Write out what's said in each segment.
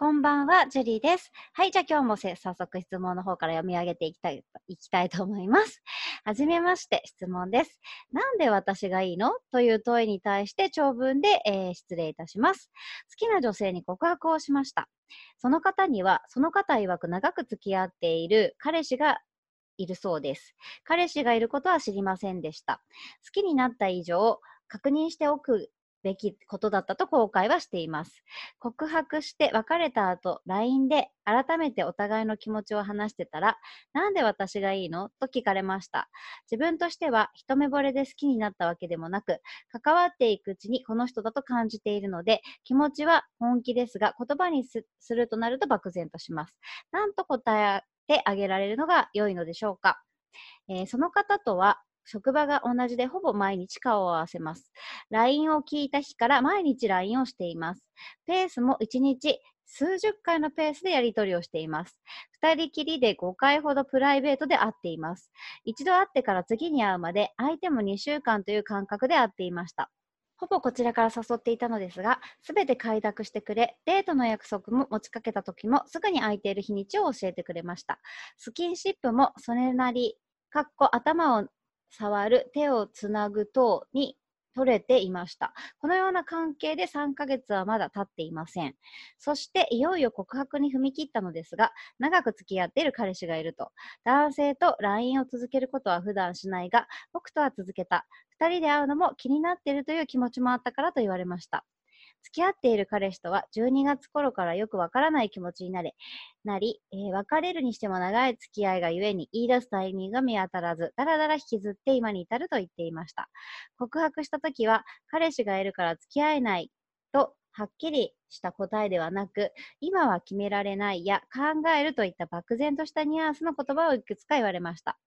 こんばんは、ジュリーです。はい、じゃあ今日も早速質問の方から読み上げていきたいいきたいと思います。はじめまして、質問です。なんで私がいいの？という問いに対して長文で、えー、失礼いたします。好きな女性に告白をしました。その方には、その方曰く長く付き合っている彼氏がいるそうです。彼氏がいることは知りませんでした。好きになった以上、確認しておくべきことだったと後悔はしています。告白して別れた後、LINE で改めてお互いの気持ちを話してたら、なんで私がいいの？と聞かれました。自分としては一目惚れで好きになったわけでもなく、関わっていくうちにこの人だと感じているので、気持ちは本気ですが、言葉にするとなると漠然とします。なんと答えてあげられるのが良いのでしょうか？えー、その方とは職場が同じでほぼ毎日顔を合わせます。LINE を聞いた日から毎日 LINE をしています。ペースも1日数十回のペースでやり取りをしています。二人きりで5回ほどプライベートで会っています。一度会ってから次に会うまで相手も2週間という感覚で会っていました。ほぼこちらから誘っていたのですが、すべて快諾してくれ、デートの約束も持ちかけた時もすぐに空いている日にちを教えてくれました。スキンシップもそれなり、かっこ頭を触る、手をつなぐ等に取れていました。このような関係で3ヶ月はまだ経っていません。そしていよいよ告白に踏み切ったのですが、長く付き合っている彼氏がいると。男性と LINE を続けることは普段しないが、僕とは続けた。2人で会うのも気になっているという気持ちもあったからと言われました。付き合っている彼氏とは12月頃からよくわからない気持ちになれ、なり、えー、別れるにしても長い付き合いがゆえに言い出すタイミングが見当たらず、だらだら引きずって今に至ると言っていました。告白した時は、彼氏がいるから付き合えないとはっきりした答えではなく、今は決められないや考えるといった漠然としたニュアンスの言葉をいくつか言われました。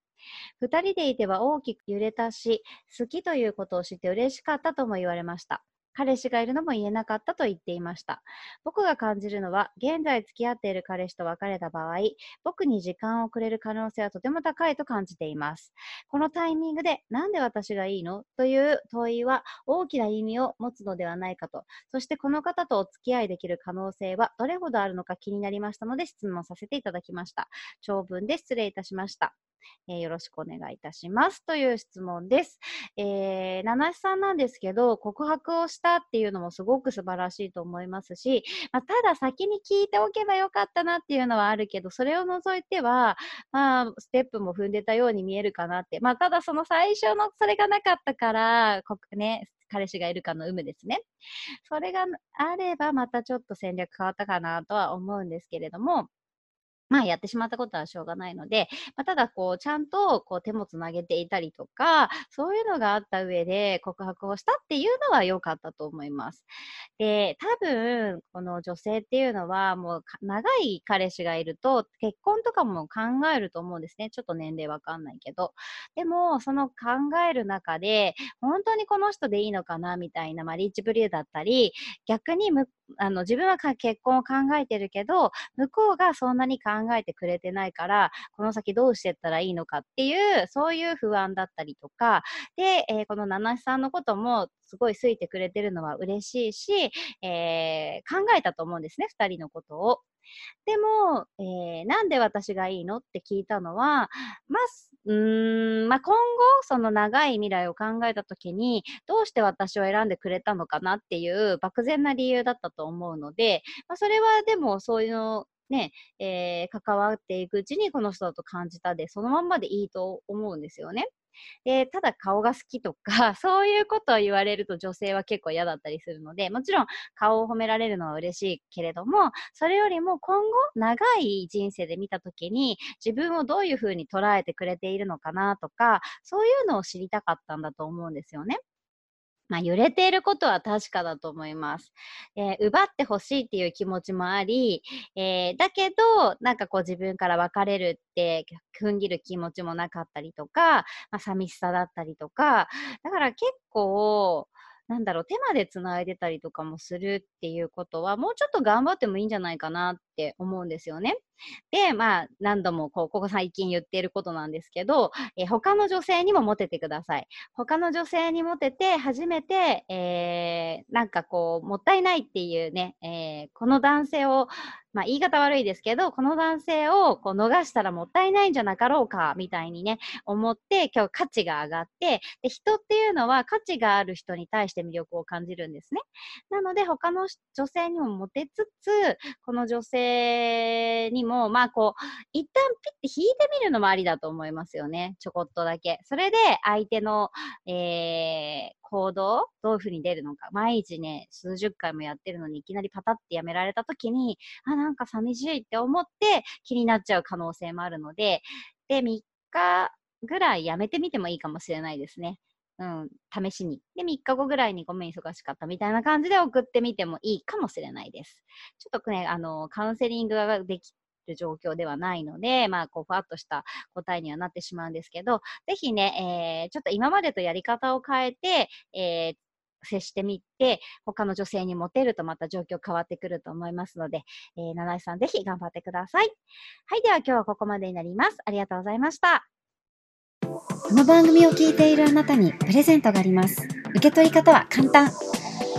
二人でいては大きく揺れたし、好きということを知って嬉しかったとも言われました。彼氏がいるのも言えなかったと言っていました。僕が感じるのは、現在付き合っている彼氏と別れた場合、僕に時間をくれる可能性はとても高いと感じています。このタイミングで、なんで私がいいの？という問いは大きな意味を持つのではないかと、そしてこの方とお付き合いできる可能性はどれほどあるのか気になりましたので質問させていただきました。長文で失礼いたしました。えー、よろしくお願いいたします。という質問です。えー、七七さんなんですけど、告白をしたっていうのもすごく素晴らしいと思いますし、まあ、ただ先に聞いておけばよかったなっていうのはあるけど、それを除いては、まあ、ステップも踏んでたように見えるかなって。まあ、ただその最初のそれがなかったから、ね、彼氏がいるかの有無ですね。それがあればまたちょっと戦略変わったかなとは思うんですけれども、まあ、やってしまったことはしょうがないので、まあ、ただ、こう、ちゃんと、こう、手もつなげていたりとか、そういうのがあった上で告白をしたっていうのは良かったと思います。で、多分、この女性っていうのは、もう、長い彼氏がいると、結婚とかも考えると思うんですね。ちょっと年齢わかんないけど。でも、その考える中で、本当にこの人でいいのかな、みたいな、まあ、リーチブリューだったり、逆にむあの自分は結婚を考えてるけど、向こうがそんなに考考えてくれてないから、この先どうしてったらいいのかっていう、そういう不安だったりとか、で、えー、この七七さんのこともすごい好いてくれてるのは嬉しいし、えー、考えたと思うんですね、二人のことを。でも、えー、なんで私がいいのって聞いたのは、まあ、うーん、まあ、今後、その長い未来を考えたときに、どうして私を選んでくれたのかなっていう漠然な理由だったと思うので、まあ、それはでもそういうの、ね、えー、関わっていくうちにこの人だと感じたで、そのまんまでいいと思うんですよね。で、ただ顔が好きとか、そういうことを言われると女性は結構嫌だったりするので、もちろん顔を褒められるのは嬉しいけれども、それよりも今後長い人生で見たときに自分をどういうふうに捉えてくれているのかなとか、そういうのを知りたかったんだと思うんですよね。まあ、揺れていることは確かだと思います。えー、奪ってほしいっていう気持ちもあり、えー、だけど、なんかこう自分から別れるって踏ん切る気持ちもなかったりとか、まあ、寂しさだったりとか、だから結構、なんだろう、手まで繋いでたりとかもするっていうことは、もうちょっと頑張ってもいいんじゃないかなって思うんですよね。で、まあ、何度もこう、ここ最近言っていることなんですけど、え他の女性にもモテてください。他の女性にモテて、初めて、えー、なんかこう、もったいないっていうね、えー、この男性をまあ、言い方悪いですけど、この男性をこう逃したらもったいないんじゃなかろうか、みたいにね、思って、今日価値が上がって、で、人っていうのは価値がある人に対して魅力を感じるんですね。なので、他の女性にもモテつつ、この女性にも、もまあ、こう、一旦ピッて引いてみるのもありだと思いますよね。ちょこっとだけ。それで、相手の、えー、行動、どういうふうに出るのか。毎日ね、数十回もやってるのに、いきなりパタってやめられた時に、あ、なんか寂しいって思って気になっちゃう可能性もあるので、で、3日ぐらいやめてみてもいいかもしれないですね。うん、試しに。で、3日後ぐらいにごめん忙しかったみたいな感じで送ってみてもいいかもしれないです。ちょっとね、あの、カウンセリングができる状況ではないので、まあ、こう、ふわっとした答えにはなってしまうんですけど、ぜひね、えー、ちょっと今までとやり方を変えて、えー、接してみて、他の女性にモテるとまた状況変わってくると思いますので、えー、七井さんぜひ頑張ってください。はい、では今日はここまでになります。ありがとうございました。この番組を聞いているあなたにプレゼントがあります。受け取り方は簡単。